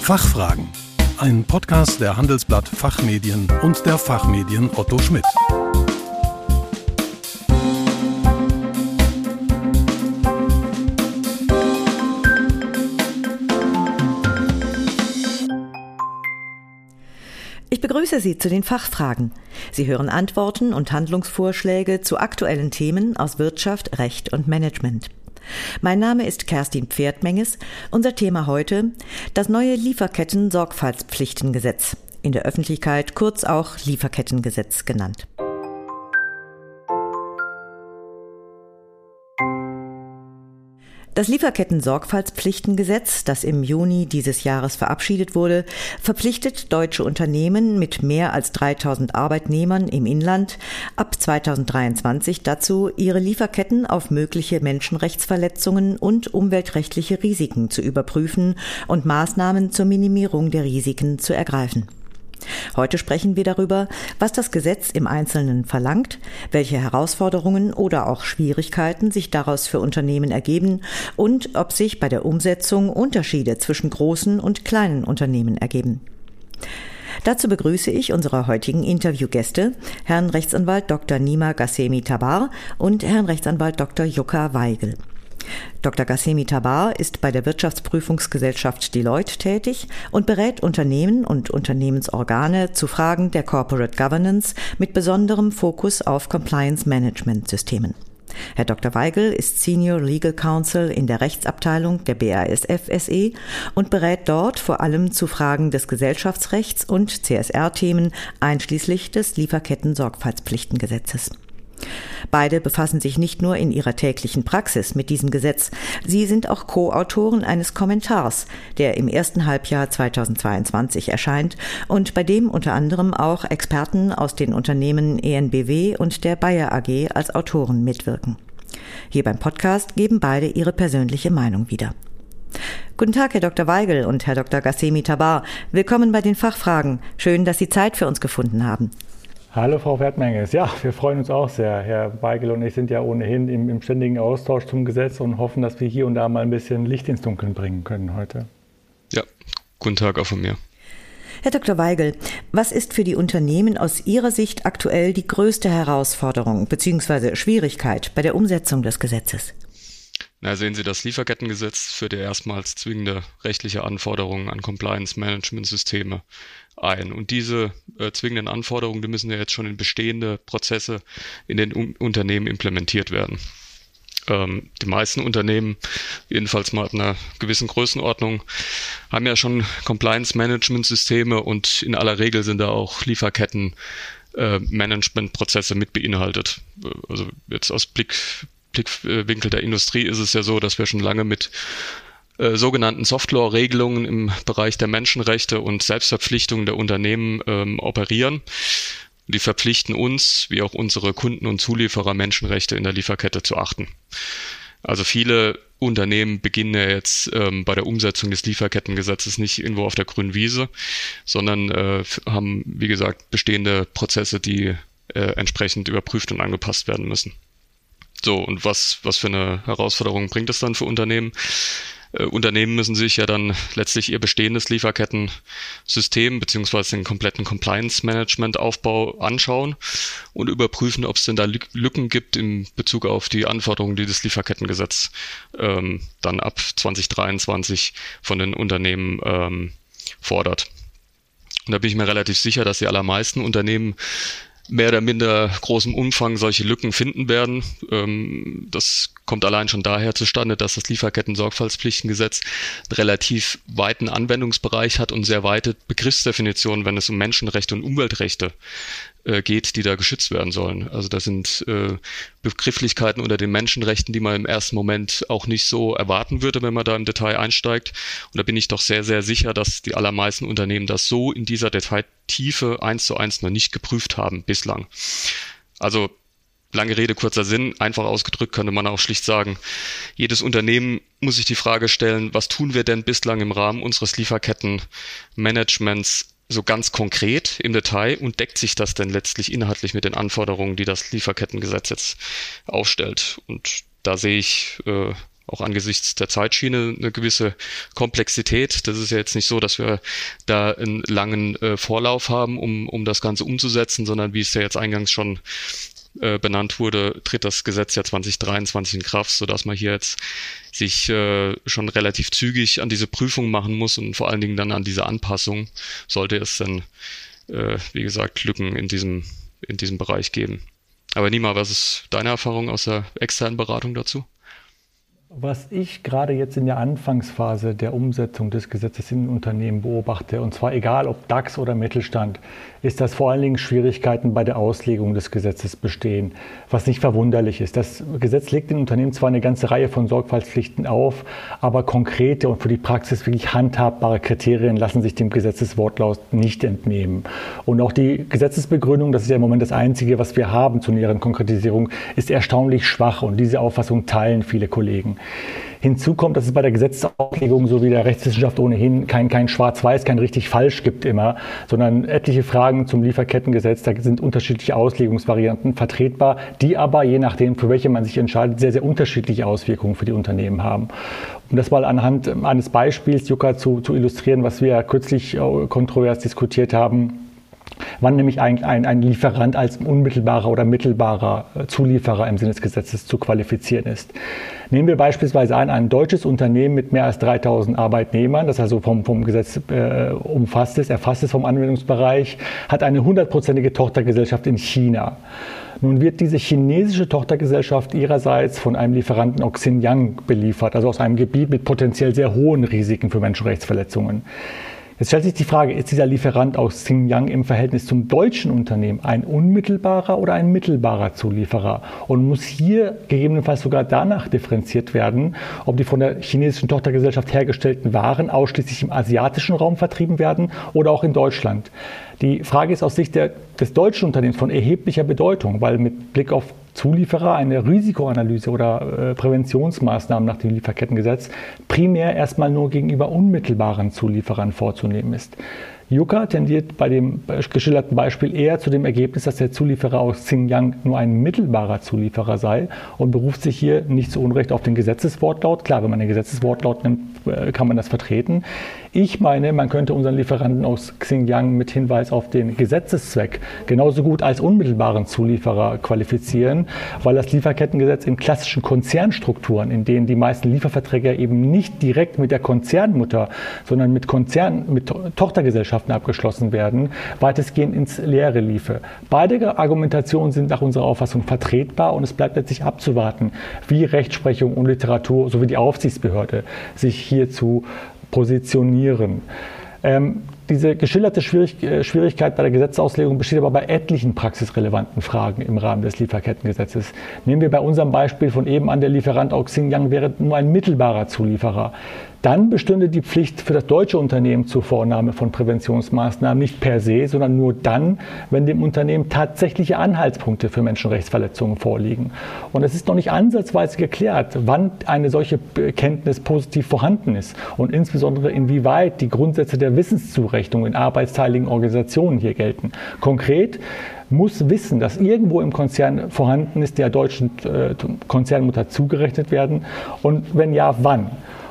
Fachfragen. Ein Podcast der Handelsblatt Fachmedien und der Fachmedien Otto Schmidt. Ich begrüße Sie zu den Fachfragen. Sie hören Antworten und Handlungsvorschläge zu aktuellen Themen aus Wirtschaft, Recht und Management. Mein Name ist Kerstin Pferdmenges. Unser Thema heute das neue Lieferketten-Sorgfaltspflichtengesetz, in der Öffentlichkeit kurz auch Lieferkettengesetz genannt. Das Lieferketten-Sorgfaltspflichtengesetz, das im Juni dieses Jahres verabschiedet wurde, verpflichtet deutsche Unternehmen mit mehr als 3000 Arbeitnehmern im Inland ab 2023 dazu, ihre Lieferketten auf mögliche Menschenrechtsverletzungen und umweltrechtliche Risiken zu überprüfen und Maßnahmen zur Minimierung der Risiken zu ergreifen. Heute sprechen wir darüber, was das Gesetz im Einzelnen verlangt, welche Herausforderungen oder auch Schwierigkeiten sich daraus für Unternehmen ergeben und ob sich bei der Umsetzung Unterschiede zwischen großen und kleinen Unternehmen ergeben. Dazu begrüße ich unsere heutigen Interviewgäste, Herrn Rechtsanwalt Dr. Nima Gassemi Tabar und Herrn Rechtsanwalt Dr. Jukka Weigel. Dr. Gassemi Tabar ist bei der Wirtschaftsprüfungsgesellschaft Deloitte tätig und berät Unternehmen und Unternehmensorgane zu Fragen der Corporate Governance mit besonderem Fokus auf Compliance Management Systemen. Herr Dr. Weigel ist Senior Legal Counsel in der Rechtsabteilung der BASF SE und berät dort vor allem zu Fragen des Gesellschaftsrechts und CSR-Themen einschließlich des Lieferketten-Sorgfaltspflichtengesetzes. Beide befassen sich nicht nur in ihrer täglichen Praxis mit diesem Gesetz, sie sind auch Co-Autoren eines Kommentars, der im ersten Halbjahr 2022 erscheint und bei dem unter anderem auch Experten aus den Unternehmen ENBW und der Bayer AG als Autoren mitwirken. Hier beim Podcast geben beide ihre persönliche Meinung wieder. Guten Tag, Herr Dr. Weigel und Herr Dr. Gassemi Tabar. Willkommen bei den Fachfragen. Schön, dass Sie Zeit für uns gefunden haben. Hallo Frau Wertmenges. Ja, wir freuen uns auch sehr. Herr Weigel und ich sind ja ohnehin im, im, ständigen Austausch zum Gesetz und hoffen, dass wir hier und da mal ein bisschen Licht ins Dunkeln bringen können heute. Ja, guten Tag auch von mir. Herr Dr. Weigel, was ist für die Unternehmen aus Ihrer Sicht aktuell die größte Herausforderung bzw. Schwierigkeit bei der Umsetzung des Gesetzes? Na, sehen Sie, das Lieferkettengesetz führt ja erstmals zwingende rechtliche Anforderungen an Compliance-Management-Systeme ein. Und diese äh, zwingenden Anforderungen, die müssen ja jetzt schon in bestehende Prozesse in den um Unternehmen implementiert werden. Ähm, die meisten Unternehmen, jedenfalls mal ab einer gewissen Größenordnung, haben ja schon Compliance-Management-Systeme und in aller Regel sind da auch Lieferketten äh, Management-Prozesse mit beinhaltet. Also jetzt aus Blick, Blickwinkel der Industrie ist es ja so, dass wir schon lange mit äh, sogenannten Soft-Law-Regelungen im Bereich der Menschenrechte und Selbstverpflichtungen der Unternehmen ähm, operieren. Die verpflichten uns, wie auch unsere Kunden und Zulieferer, Menschenrechte in der Lieferkette zu achten. Also viele Unternehmen beginnen ja jetzt ähm, bei der Umsetzung des Lieferkettengesetzes nicht irgendwo auf der grünen Wiese, sondern äh, haben, wie gesagt, bestehende Prozesse, die äh, entsprechend überprüft und angepasst werden müssen. So, und was, was für eine Herausforderung bringt das dann für Unternehmen? Äh, Unternehmen müssen sich ja dann letztlich ihr bestehendes Lieferkettensystem beziehungsweise den kompletten Compliance-Management-Aufbau anschauen und überprüfen, ob es denn da Lücken gibt in Bezug auf die Anforderungen, die das Lieferkettengesetz ähm, dann ab 2023 von den Unternehmen ähm, fordert. Und da bin ich mir relativ sicher, dass die allermeisten Unternehmen mehr oder minder großem Umfang solche Lücken finden werden. Ähm, das kommt allein schon daher zustande, dass das Lieferketten-Sorgfaltspflichtengesetz einen relativ weiten Anwendungsbereich hat und sehr weite Begriffsdefinitionen, wenn es um Menschenrechte und Umweltrechte äh, geht, die da geschützt werden sollen. Also da sind äh, Begrifflichkeiten unter den Menschenrechten, die man im ersten Moment auch nicht so erwarten würde, wenn man da im Detail einsteigt. Und da bin ich doch sehr, sehr sicher, dass die allermeisten Unternehmen das so in dieser Detailtiefe eins zu eins noch nicht geprüft haben bislang. Also Lange Rede, kurzer Sinn. Einfach ausgedrückt könnte man auch schlicht sagen, jedes Unternehmen muss sich die Frage stellen, was tun wir denn bislang im Rahmen unseres Lieferkettenmanagements so ganz konkret im Detail und deckt sich das denn letztlich inhaltlich mit den Anforderungen, die das Lieferkettengesetz jetzt aufstellt? Und da sehe ich äh, auch angesichts der Zeitschiene eine gewisse Komplexität. Das ist ja jetzt nicht so, dass wir da einen langen äh, Vorlauf haben, um, um das Ganze umzusetzen, sondern wie es ja jetzt eingangs schon äh, benannt wurde, tritt das Gesetz ja 2023 in Kraft, sodass man hier jetzt sich äh, schon relativ zügig an diese Prüfung machen muss und vor allen Dingen dann an diese Anpassung, sollte es dann, äh, wie gesagt, Lücken in diesem, in diesem Bereich geben. Aber Nima, was ist deine Erfahrung aus der externen Beratung dazu? Was ich gerade jetzt in der Anfangsphase der Umsetzung des Gesetzes in Unternehmen beobachte, und zwar egal ob DAX oder Mittelstand, ist, dass vor allen Dingen Schwierigkeiten bei der Auslegung des Gesetzes bestehen, was nicht verwunderlich ist. Das Gesetz legt den Unternehmen zwar eine ganze Reihe von Sorgfaltspflichten auf, aber konkrete und für die Praxis wirklich handhabbare Kriterien lassen sich dem Gesetzeswortlaut nicht entnehmen. Und auch die Gesetzesbegründung, das ist ja im Moment das Einzige, was wir haben zur näheren Konkretisierung, ist erstaunlich schwach und diese Auffassung teilen viele Kollegen. Hinzu kommt, dass es bei der Gesetzesauslegung so wie der Rechtswissenschaft ohnehin kein, kein Schwarz-Weiß, kein richtig-falsch gibt immer, sondern etliche Fragen zum Lieferkettengesetz, da sind unterschiedliche Auslegungsvarianten vertretbar, die aber, je nachdem, für welche man sich entscheidet, sehr, sehr unterschiedliche Auswirkungen für die Unternehmen haben. Um das mal anhand eines Beispiels, Jukka, zu, zu illustrieren, was wir kürzlich äh, kontrovers diskutiert haben, wann nämlich ein, ein, ein Lieferant als unmittelbarer oder mittelbarer äh, Zulieferer im Sinne des Gesetzes zu qualifizieren ist. Nehmen wir beispielsweise an, ein deutsches Unternehmen mit mehr als 3000 Arbeitnehmern, das also vom, vom Gesetz äh, umfasst ist, erfasst ist vom Anwendungsbereich, hat eine hundertprozentige Tochtergesellschaft in China. Nun wird diese chinesische Tochtergesellschaft ihrerseits von einem Lieferanten aus Xinjiang beliefert, also aus einem Gebiet mit potenziell sehr hohen Risiken für Menschenrechtsverletzungen. Jetzt stellt sich die Frage, ist dieser Lieferant aus Xinjiang im Verhältnis zum deutschen Unternehmen ein unmittelbarer oder ein mittelbarer Zulieferer? Und muss hier gegebenenfalls sogar danach differenziert werden, ob die von der chinesischen Tochtergesellschaft hergestellten Waren ausschließlich im asiatischen Raum vertrieben werden oder auch in Deutschland? Die Frage ist aus Sicht der, des deutschen Unternehmens von erheblicher Bedeutung, weil mit Blick auf Zulieferer eine Risikoanalyse oder äh, Präventionsmaßnahmen nach dem Lieferkettengesetz primär erstmal nur gegenüber unmittelbaren Zulieferern vorzunehmen ist. Yucca tendiert bei dem geschilderten Beispiel eher zu dem Ergebnis, dass der Zulieferer aus Xinjiang nur ein mittelbarer Zulieferer sei und beruft sich hier nicht zu Unrecht auf den Gesetzeswortlaut. Klar, wenn man den Gesetzeswortlaut nimmt, äh, kann man das vertreten. Ich meine, man könnte unseren Lieferanten aus Xinjiang mit Hinweis auf den Gesetzeszweck genauso gut als unmittelbaren Zulieferer qualifizieren, weil das Lieferkettengesetz in klassischen Konzernstrukturen, in denen die meisten Lieferverträge eben nicht direkt mit der Konzernmutter, sondern mit Konzern, mit Tochtergesellschaften abgeschlossen werden, weitestgehend ins Leere liefe. Beide Argumentationen sind nach unserer Auffassung vertretbar und es bleibt letztlich abzuwarten, wie Rechtsprechung und Literatur sowie die Aufsichtsbehörde sich hierzu positionieren. Ähm, diese geschilderte Schwierig äh, Schwierigkeit bei der Gesetzauslegung besteht aber bei etlichen praxisrelevanten Fragen im Rahmen des Lieferkettengesetzes. Nehmen wir bei unserem Beispiel von eben an, der Lieferant aus Xinjiang wäre nur ein mittelbarer Zulieferer dann bestünde die Pflicht für das deutsche Unternehmen zur Vornahme von Präventionsmaßnahmen nicht per se, sondern nur dann, wenn dem Unternehmen tatsächliche Anhaltspunkte für Menschenrechtsverletzungen vorliegen. Und es ist noch nicht ansatzweise geklärt, wann eine solche Kenntnis positiv vorhanden ist und insbesondere inwieweit die Grundsätze der Wissenszurechnung in arbeitsteiligen Organisationen hier gelten. Konkret muss wissen, dass irgendwo im Konzern vorhanden ist, der deutschen äh, Konzernmutter zugerechnet werden und wenn ja, wann.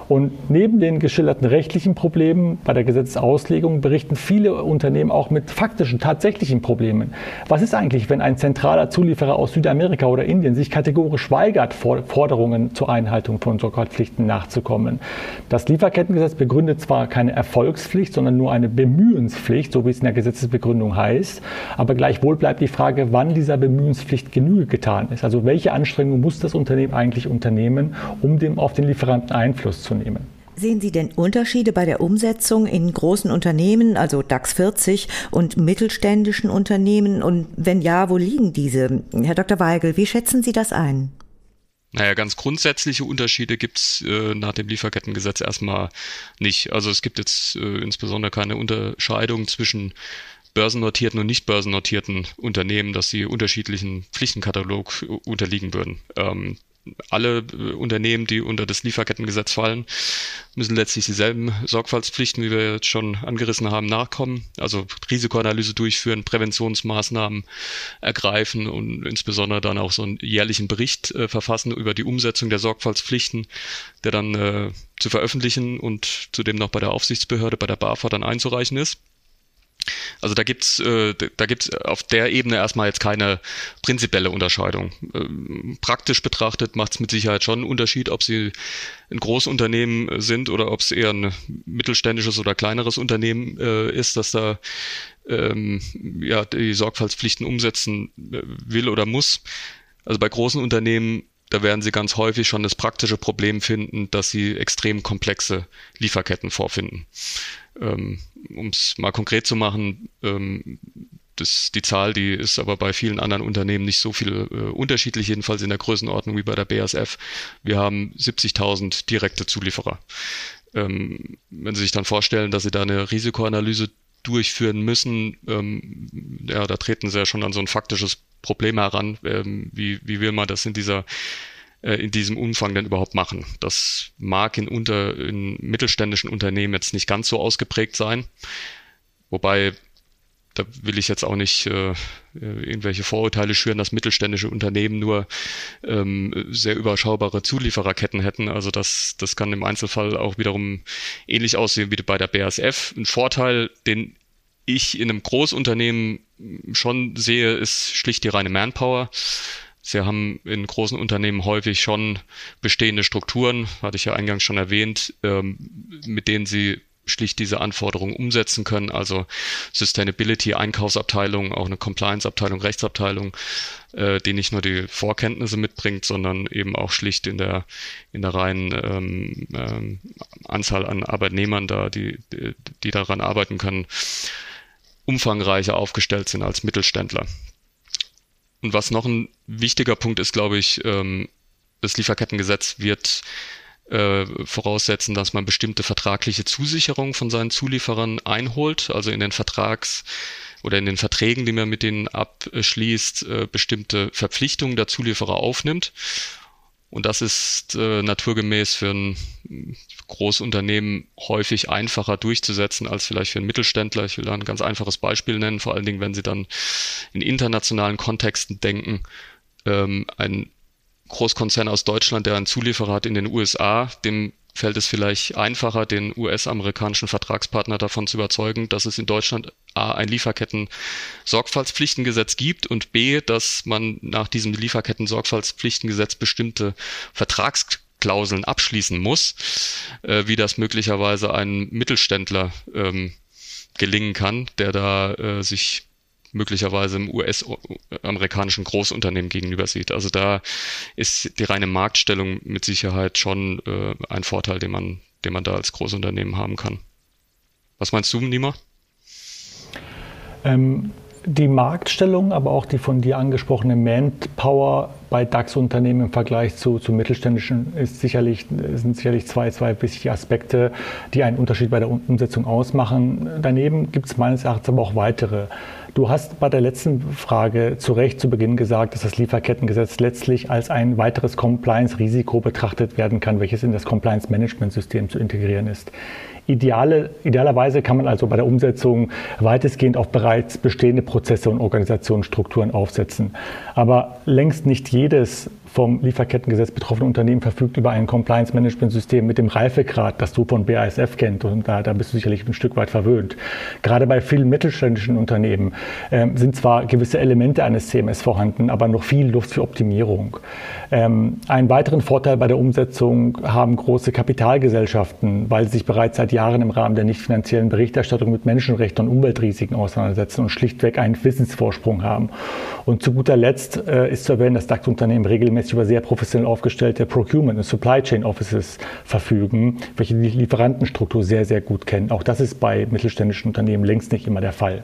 Und neben den geschilderten rechtlichen Problemen bei der Gesetzesauslegung berichten viele Unternehmen auch mit faktischen, tatsächlichen Problemen. Was ist eigentlich, wenn ein zentraler Zulieferer aus Südamerika oder Indien sich kategorisch weigert, Forderungen zur Einhaltung von Sorgfaltspflichten nachzukommen? Das Lieferkettengesetz begründet zwar keine Erfolgspflicht, sondern nur eine Bemühenspflicht, so wie es in der Gesetzesbegründung heißt. Aber gleichwohl bleibt die Frage, wann dieser Bemühenspflicht Genüge getan ist. Also welche Anstrengungen muss das Unternehmen eigentlich unternehmen, um dem auf den Lieferanten Einfluss zu nehmen? Nehmen. Sehen Sie denn Unterschiede bei der Umsetzung in großen Unternehmen, also DAX 40 und mittelständischen Unternehmen? Und wenn ja, wo liegen diese? Herr Dr. Weigel, wie schätzen Sie das ein? Naja, ganz grundsätzliche Unterschiede gibt's äh, nach dem Lieferkettengesetz erstmal nicht. Also es gibt jetzt äh, insbesondere keine Unterscheidung zwischen börsennotierten und nicht börsennotierten Unternehmen, dass sie unterschiedlichen Pflichtenkatalog unterliegen würden. Ähm, alle äh, Unternehmen, die unter das Lieferkettengesetz fallen, müssen letztlich dieselben Sorgfaltspflichten, wie wir jetzt schon angerissen haben, nachkommen. Also Risikoanalyse durchführen, Präventionsmaßnahmen ergreifen und insbesondere dann auch so einen jährlichen Bericht äh, verfassen über die Umsetzung der Sorgfaltspflichten, der dann äh, zu veröffentlichen und zudem noch bei der Aufsichtsbehörde, bei der BAFA dann einzureichen ist. Also da gibt's äh, da gibt's auf der Ebene erstmal jetzt keine prinzipielle Unterscheidung. Ähm, praktisch betrachtet macht es mit Sicherheit schon einen Unterschied, ob sie ein Großunternehmen sind oder ob es eher ein mittelständisches oder kleineres Unternehmen äh, ist, das da ähm, ja die Sorgfaltspflichten umsetzen äh, will oder muss. Also bei großen Unternehmen da werden Sie ganz häufig schon das praktische Problem finden, dass Sie extrem komplexe Lieferketten vorfinden. Ähm, um es mal konkret zu machen, ähm, das, die Zahl, die ist aber bei vielen anderen Unternehmen nicht so viel äh, unterschiedlich, jedenfalls in der Größenordnung wie bei der BASF. Wir haben 70.000 direkte Zulieferer. Ähm, wenn Sie sich dann vorstellen, dass Sie da eine Risikoanalyse durchführen müssen, ähm, ja, da treten Sie ja schon an so ein faktisches Problem heran. Ähm, wie, wie will man das in dieser in diesem Umfang denn überhaupt machen. Das mag in, unter, in mittelständischen Unternehmen jetzt nicht ganz so ausgeprägt sein. Wobei, da will ich jetzt auch nicht äh, irgendwelche Vorurteile schüren, dass mittelständische Unternehmen nur ähm, sehr überschaubare Zuliefererketten hätten. Also das, das kann im Einzelfall auch wiederum ähnlich aussehen wie bei der BASF. Ein Vorteil, den ich in einem Großunternehmen schon sehe, ist schlicht die reine Manpower. Sie haben in großen Unternehmen häufig schon bestehende Strukturen, hatte ich ja eingangs schon erwähnt, ähm, mit denen sie schlicht diese Anforderungen umsetzen können. Also Sustainability, Einkaufsabteilung, auch eine Compliance-Abteilung, Rechtsabteilung, äh, die nicht nur die Vorkenntnisse mitbringt, sondern eben auch schlicht in der in der reinen ähm, ähm, Anzahl an Arbeitnehmern da, die, die, die daran arbeiten können, umfangreicher aufgestellt sind als Mittelständler. Und was noch ein wichtiger Punkt ist, glaube ich, ähm, das Lieferkettengesetz wird äh, voraussetzen, dass man bestimmte vertragliche Zusicherungen von seinen Zulieferern einholt, also in den Vertrags- oder in den Verträgen, die man mit denen abschließt, äh, bestimmte Verpflichtungen der Zulieferer aufnimmt. Und das ist äh, naturgemäß für ein Großunternehmen häufig einfacher durchzusetzen als vielleicht für einen Mittelständler. Ich will da ein ganz einfaches Beispiel nennen, vor allen Dingen, wenn Sie dann in internationalen Kontexten denken. Ähm, ein Großkonzern aus Deutschland, der einen Zulieferer hat in den USA, dem fällt es vielleicht einfacher, den US-amerikanischen Vertragspartner davon zu überzeugen, dass es in Deutschland A, ein Lieferketten-Sorgfaltspflichtengesetz gibt und B, dass man nach diesem Lieferketten-Sorgfaltspflichtengesetz bestimmte Vertragsklauseln abschließen muss, äh, wie das möglicherweise einem Mittelständler ähm, gelingen kann, der da äh, sich möglicherweise im US-amerikanischen Großunternehmen gegenüber sieht. Also da ist die reine Marktstellung mit Sicherheit schon äh, ein Vorteil, den man, den man da als Großunternehmen haben kann. Was meinst du, Nima? Ähm, die Marktstellung, aber auch die von dir angesprochene Manpower bei DAX-Unternehmen im Vergleich zu, zu mittelständischen ist sicherlich, sind sicherlich zwei, zwei wichtige Aspekte, die einen Unterschied bei der Umsetzung ausmachen. Daneben gibt es meines Erachtens aber auch weitere. Du hast bei der letzten Frage zu Recht zu Beginn gesagt, dass das Lieferkettengesetz letztlich als ein weiteres Compliance-Risiko betrachtet werden kann, welches in das Compliance-Management-System zu integrieren ist. Ideale, idealerweise kann man also bei der Umsetzung weitestgehend auf bereits bestehende Prozesse und Organisationsstrukturen aufsetzen. Aber längst nicht jedes vom Lieferkettengesetz betroffene Unternehmen verfügt über ein Compliance-Management-System mit dem Reifegrad, das du von BASF kennt. Und da, da bist du sicherlich ein Stück weit verwöhnt. Gerade bei vielen mittelständischen Unternehmen ähm, sind zwar gewisse Elemente eines CMS vorhanden, aber noch viel Luft für Optimierung. Ähm, einen weiteren Vorteil bei der Umsetzung haben große Kapitalgesellschaften, weil sie sich bereits seit Jahren im Rahmen der nicht finanziellen Berichterstattung mit Menschenrechten und Umweltrisiken auseinandersetzen und schlichtweg einen Wissensvorsprung haben. Und zu guter Letzt äh, ist zu erwähnen, dass DAX-Unternehmen regelmäßig über sehr professionell aufgestellte Procurement- und Supply Chain Offices verfügen, welche die Lieferantenstruktur sehr, sehr gut kennen. Auch das ist bei mittelständischen Unternehmen längst nicht immer der Fall.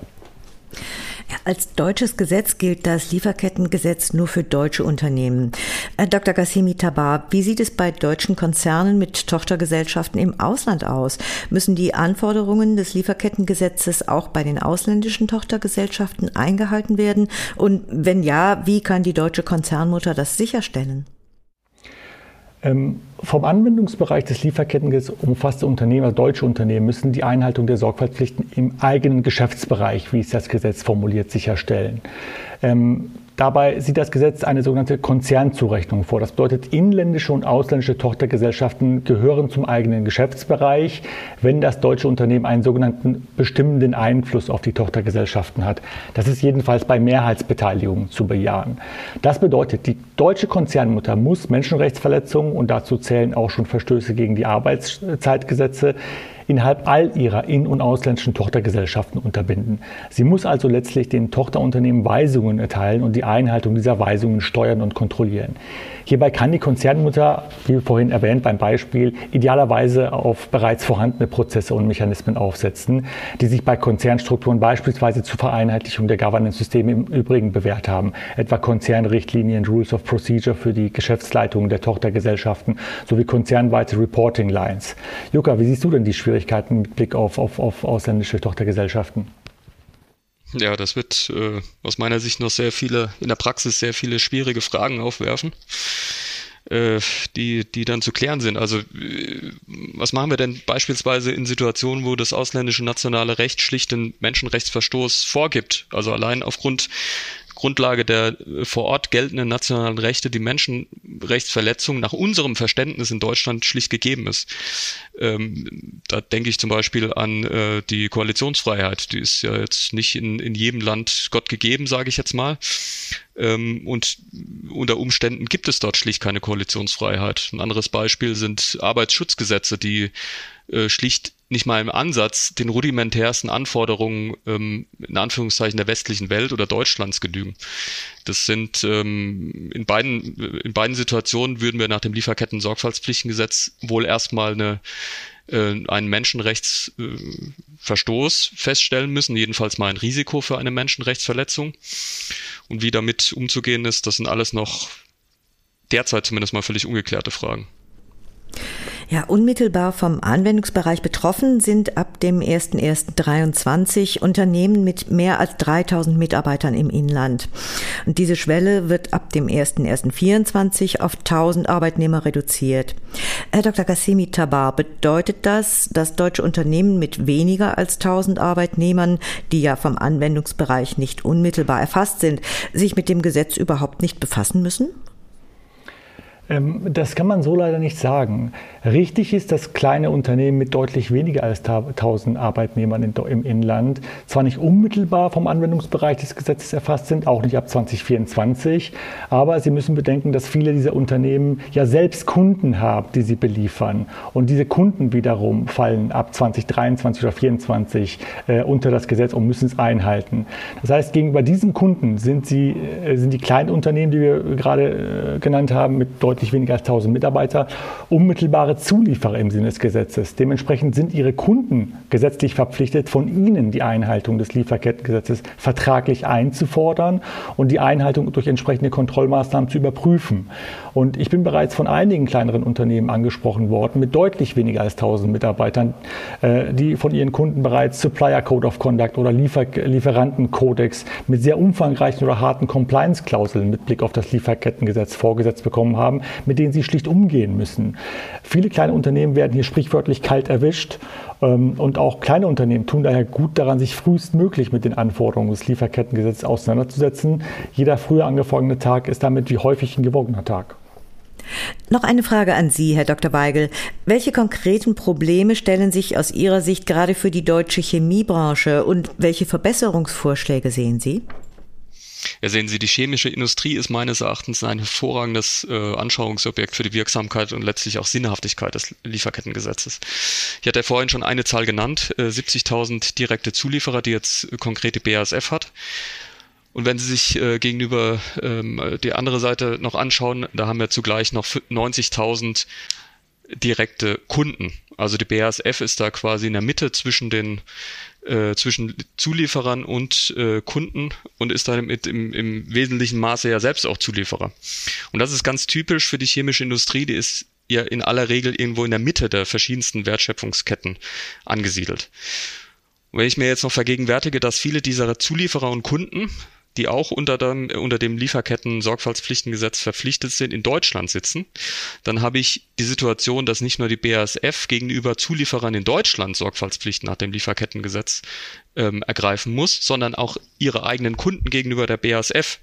Als deutsches Gesetz gilt das Lieferkettengesetz nur für deutsche Unternehmen. Äh, Dr. Gassimi Tabar, wie sieht es bei deutschen Konzernen mit Tochtergesellschaften im Ausland aus? Müssen die Anforderungen des Lieferkettengesetzes auch bei den ausländischen Tochtergesellschaften eingehalten werden? Und wenn ja, wie kann die deutsche Konzernmutter das sicherstellen? Ähm, vom Anwendungsbereich des Lieferkettengesetzes umfasste Unternehmen, also deutsche Unternehmen, müssen die Einhaltung der Sorgfaltspflichten im eigenen Geschäftsbereich, wie es das Gesetz formuliert, sicherstellen. Ähm, Dabei sieht das Gesetz eine sogenannte Konzernzurechnung vor. Das bedeutet, inländische und ausländische Tochtergesellschaften gehören zum eigenen Geschäftsbereich, wenn das deutsche Unternehmen einen sogenannten bestimmenden Einfluss auf die Tochtergesellschaften hat. Das ist jedenfalls bei Mehrheitsbeteiligung zu bejahen. Das bedeutet, die deutsche Konzernmutter muss Menschenrechtsverletzungen und dazu zählen auch schon Verstöße gegen die Arbeitszeitgesetze innerhalb all ihrer in- und ausländischen Tochtergesellschaften unterbinden. Sie muss also letztlich den Tochterunternehmen Weisungen erteilen und die Einhaltung dieser Weisungen steuern und kontrollieren. Hierbei kann die Konzernmutter, wie vorhin erwähnt beim Beispiel, idealerweise auf bereits vorhandene Prozesse und Mechanismen aufsetzen, die sich bei Konzernstrukturen beispielsweise zur Vereinheitlichung der Governance-Systeme im Übrigen bewährt haben, etwa Konzernrichtlinien, Rules of Procedure für die Geschäftsleitungen der Tochtergesellschaften sowie konzernweite Reporting Lines. Jukka, wie siehst du denn die Schwierigkeiten mit Blick auf, auf, auf ausländische Tochtergesellschaften? Ja, das wird äh, aus meiner Sicht noch sehr viele, in der Praxis sehr viele schwierige Fragen aufwerfen, äh, die, die dann zu klären sind. Also äh, was machen wir denn beispielsweise in Situationen, wo das ausländische nationale Recht schlicht einen Menschenrechtsverstoß vorgibt? Also allein aufgrund Grundlage der äh, vor Ort geltenden nationalen Rechte die Menschenrechtsverletzung nach unserem Verständnis in Deutschland schlicht gegeben ist. Ähm, da denke ich zum Beispiel an äh, die Koalitionsfreiheit. Die ist ja jetzt nicht in, in jedem Land Gott gegeben, sage ich jetzt mal. Ähm, und unter Umständen gibt es dort schlicht keine Koalitionsfreiheit. Ein anderes Beispiel sind Arbeitsschutzgesetze, die äh, schlicht nicht mal im Ansatz den rudimentärsten Anforderungen ähm, in Anführungszeichen der westlichen Welt oder Deutschlands genügen. Das sind ähm, in beiden in beiden Situationen würden wir nach dem Lieferketten-Sorgfaltspflichtengesetz wohl erstmal eine äh, einen Menschenrechtsverstoß äh, feststellen müssen, jedenfalls mal ein Risiko für eine Menschenrechtsverletzung. Und wie damit umzugehen ist, das sind alles noch derzeit zumindest mal völlig ungeklärte Fragen. Ja, unmittelbar vom Anwendungsbereich betroffen sind ab dem 01.01.23 Unternehmen mit mehr als 3000 Mitarbeitern im Inland. Und diese Schwelle wird ab dem 01.01.24 auf 1000 Arbeitnehmer reduziert. Herr Dr. Kassemi Tabar, bedeutet das, dass deutsche Unternehmen mit weniger als 1000 Arbeitnehmern, die ja vom Anwendungsbereich nicht unmittelbar erfasst sind, sich mit dem Gesetz überhaupt nicht befassen müssen? Ähm, das kann man so leider nicht sagen. Richtig ist, dass kleine Unternehmen mit deutlich weniger als 1000 Arbeitnehmern im Inland zwar nicht unmittelbar vom Anwendungsbereich des Gesetzes erfasst sind, auch nicht ab 2024, aber sie müssen bedenken, dass viele dieser Unternehmen ja selbst Kunden haben, die sie beliefern. Und diese Kunden wiederum fallen ab 2023 oder 2024 äh, unter das Gesetz und müssen es einhalten. Das heißt, gegenüber diesen Kunden sind, sie, äh, sind die kleinen Unternehmen, die wir gerade äh, genannt haben, mit deutlich deutlich weniger als 1000 Mitarbeiter, unmittelbare Zulieferer im Sinne des Gesetzes. Dementsprechend sind ihre Kunden gesetzlich verpflichtet, von ihnen die Einhaltung des Lieferkettengesetzes vertraglich einzufordern und die Einhaltung durch entsprechende Kontrollmaßnahmen zu überprüfen. Und ich bin bereits von einigen kleineren Unternehmen angesprochen worden mit deutlich weniger als 1000 Mitarbeitern, äh, die von ihren Kunden bereits Supplier Code of Conduct oder Liefer Lieferantenkodex mit sehr umfangreichen oder harten Compliance-Klauseln mit Blick auf das Lieferkettengesetz vorgesetzt bekommen haben, mit denen sie schlicht umgehen müssen. Viele kleine Unternehmen werden hier sprichwörtlich kalt erwischt ähm, und auch kleine Unternehmen tun daher gut daran, sich frühestmöglich mit den Anforderungen des Lieferkettengesetzes auseinanderzusetzen. Jeder früher angefangene Tag ist damit wie häufig ein gewogener Tag. Noch eine Frage an Sie, Herr Dr. Weigel. Welche konkreten Probleme stellen sich aus Ihrer Sicht gerade für die deutsche Chemiebranche und welche Verbesserungsvorschläge sehen Sie? Ja, sehen Sie, die chemische Industrie ist meines Erachtens ein hervorragendes äh, Anschauungsobjekt für die Wirksamkeit und letztlich auch Sinnhaftigkeit des Lieferkettengesetzes. Ich hatte ja vorhin schon eine Zahl genannt, äh, 70.000 direkte Zulieferer, die jetzt äh, konkrete BASF hat. Und wenn Sie sich äh, gegenüber ähm, die andere Seite noch anschauen, da haben wir zugleich noch 90.000 direkte Kunden. Also die BASF ist da quasi in der Mitte zwischen den äh, zwischen Zulieferern und äh, Kunden und ist damit im, im wesentlichen Maße ja selbst auch Zulieferer. Und das ist ganz typisch für die chemische Industrie, die ist ja in aller Regel irgendwo in der Mitte der verschiedensten Wertschöpfungsketten angesiedelt. Und wenn ich mir jetzt noch vergegenwärtige, dass viele dieser Zulieferer und Kunden die auch unter dem, unter dem Lieferketten-Sorgfaltspflichtengesetz verpflichtet sind, in Deutschland sitzen, dann habe ich die Situation, dass nicht nur die BASF gegenüber Zulieferern in Deutschland Sorgfaltspflichten nach dem Lieferkettengesetz ähm, ergreifen muss, sondern auch ihre eigenen Kunden gegenüber der BASF.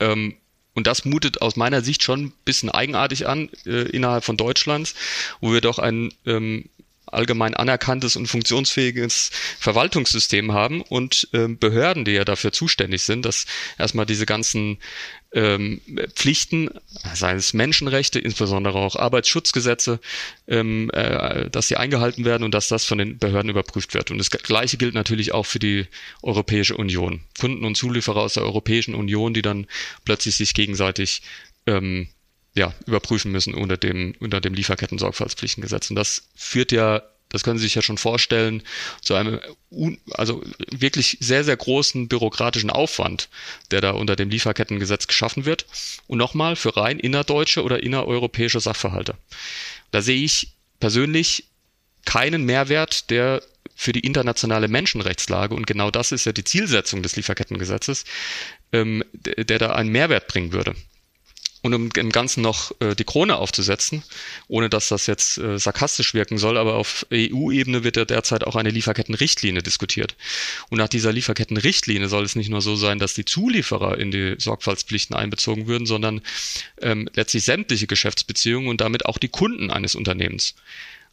Ähm, und das mutet aus meiner Sicht schon ein bisschen eigenartig an äh, innerhalb von Deutschlands, wo wir doch ein ähm, allgemein anerkanntes und funktionsfähiges Verwaltungssystem haben und ähm, Behörden, die ja dafür zuständig sind, dass erstmal diese ganzen ähm, Pflichten, sei es Menschenrechte, insbesondere auch Arbeitsschutzgesetze, ähm, äh, dass sie eingehalten werden und dass das von den Behörden überprüft wird. Und das Gleiche gilt natürlich auch für die Europäische Union. Kunden und Zulieferer aus der Europäischen Union, die dann plötzlich sich gegenseitig ähm, ja, überprüfen müssen unter dem, unter dem Lieferketten-Sorgfaltspflichtengesetz. Und das führt ja, das können Sie sich ja schon vorstellen, zu einem also wirklich sehr, sehr großen bürokratischen Aufwand, der da unter dem Lieferkettengesetz geschaffen wird. Und nochmal für rein innerdeutsche oder innereuropäische Sachverhalte. Da sehe ich persönlich keinen Mehrwert, der für die internationale Menschenrechtslage, und genau das ist ja die Zielsetzung des Lieferkettengesetzes, ähm, der, der da einen Mehrwert bringen würde. Und um im Ganzen noch äh, die Krone aufzusetzen, ohne dass das jetzt äh, sarkastisch wirken soll, aber auf EU-Ebene wird ja derzeit auch eine Lieferkettenrichtlinie diskutiert. Und nach dieser Lieferkettenrichtlinie soll es nicht nur so sein, dass die Zulieferer in die Sorgfaltspflichten einbezogen würden, sondern ähm, letztlich sämtliche Geschäftsbeziehungen und damit auch die Kunden eines Unternehmens.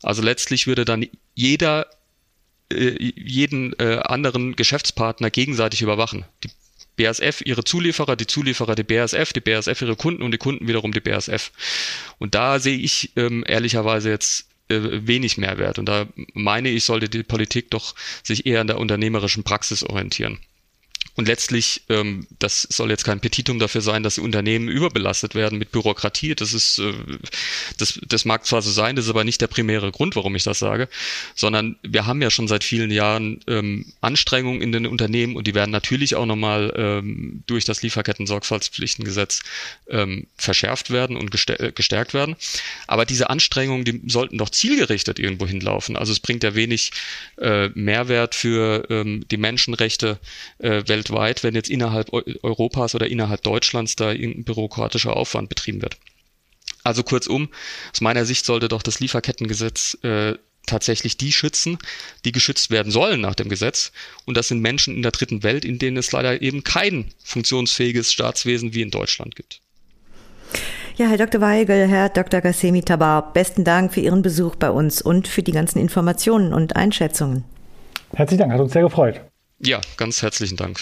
Also letztlich würde dann jeder äh, jeden äh, anderen Geschäftspartner gegenseitig überwachen. Die BASF ihre Zulieferer, die Zulieferer die BASF, die BASF ihre Kunden und die Kunden wiederum die BASF. Und da sehe ich ähm, ehrlicherweise jetzt äh, wenig Mehrwert. Und da meine ich, sollte die Politik doch sich eher an der unternehmerischen Praxis orientieren. Und letztlich, ähm, das soll jetzt kein Petitum dafür sein, dass die Unternehmen überbelastet werden mit Bürokratie. Das ist, äh, das, das mag zwar so sein, das ist aber nicht der primäre Grund, warum ich das sage, sondern wir haben ja schon seit vielen Jahren ähm, Anstrengungen in den Unternehmen und die werden natürlich auch nochmal ähm, durch das Lieferketten-Sorgfaltspflichtengesetz ähm, verschärft werden und gestärkt werden. Aber diese Anstrengungen, die sollten doch zielgerichtet irgendwo hinlaufen. Also es bringt ja wenig äh, Mehrwert für ähm, die Menschenrechte äh, weltweit, wenn jetzt innerhalb Europas oder innerhalb Deutschlands da irgendein bürokratischer Aufwand betrieben wird. Also kurzum, aus meiner Sicht sollte doch das Lieferkettengesetz äh, tatsächlich die schützen, die geschützt werden sollen nach dem Gesetz. Und das sind Menschen in der dritten Welt, in denen es leider eben kein funktionsfähiges Staatswesen wie in Deutschland gibt. Ja, Herr Dr. Weigel, Herr Dr. Gassemi Tabar, besten Dank für Ihren Besuch bei uns und für die ganzen Informationen und Einschätzungen. Herzlichen Dank, hat uns sehr gefreut. Ja, ganz herzlichen Dank.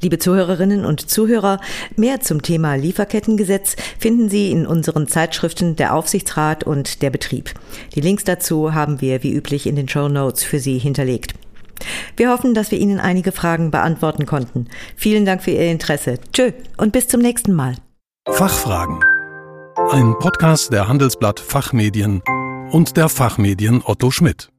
Liebe Zuhörerinnen und Zuhörer, mehr zum Thema Lieferkettengesetz finden Sie in unseren Zeitschriften Der Aufsichtsrat und Der Betrieb. Die Links dazu haben wir wie üblich in den Show Notes für Sie hinterlegt. Wir hoffen, dass wir Ihnen einige Fragen beantworten konnten. Vielen Dank für Ihr Interesse. Tschö und bis zum nächsten Mal. Fachfragen. Ein Podcast der Handelsblatt Fachmedien und der Fachmedien Otto Schmidt.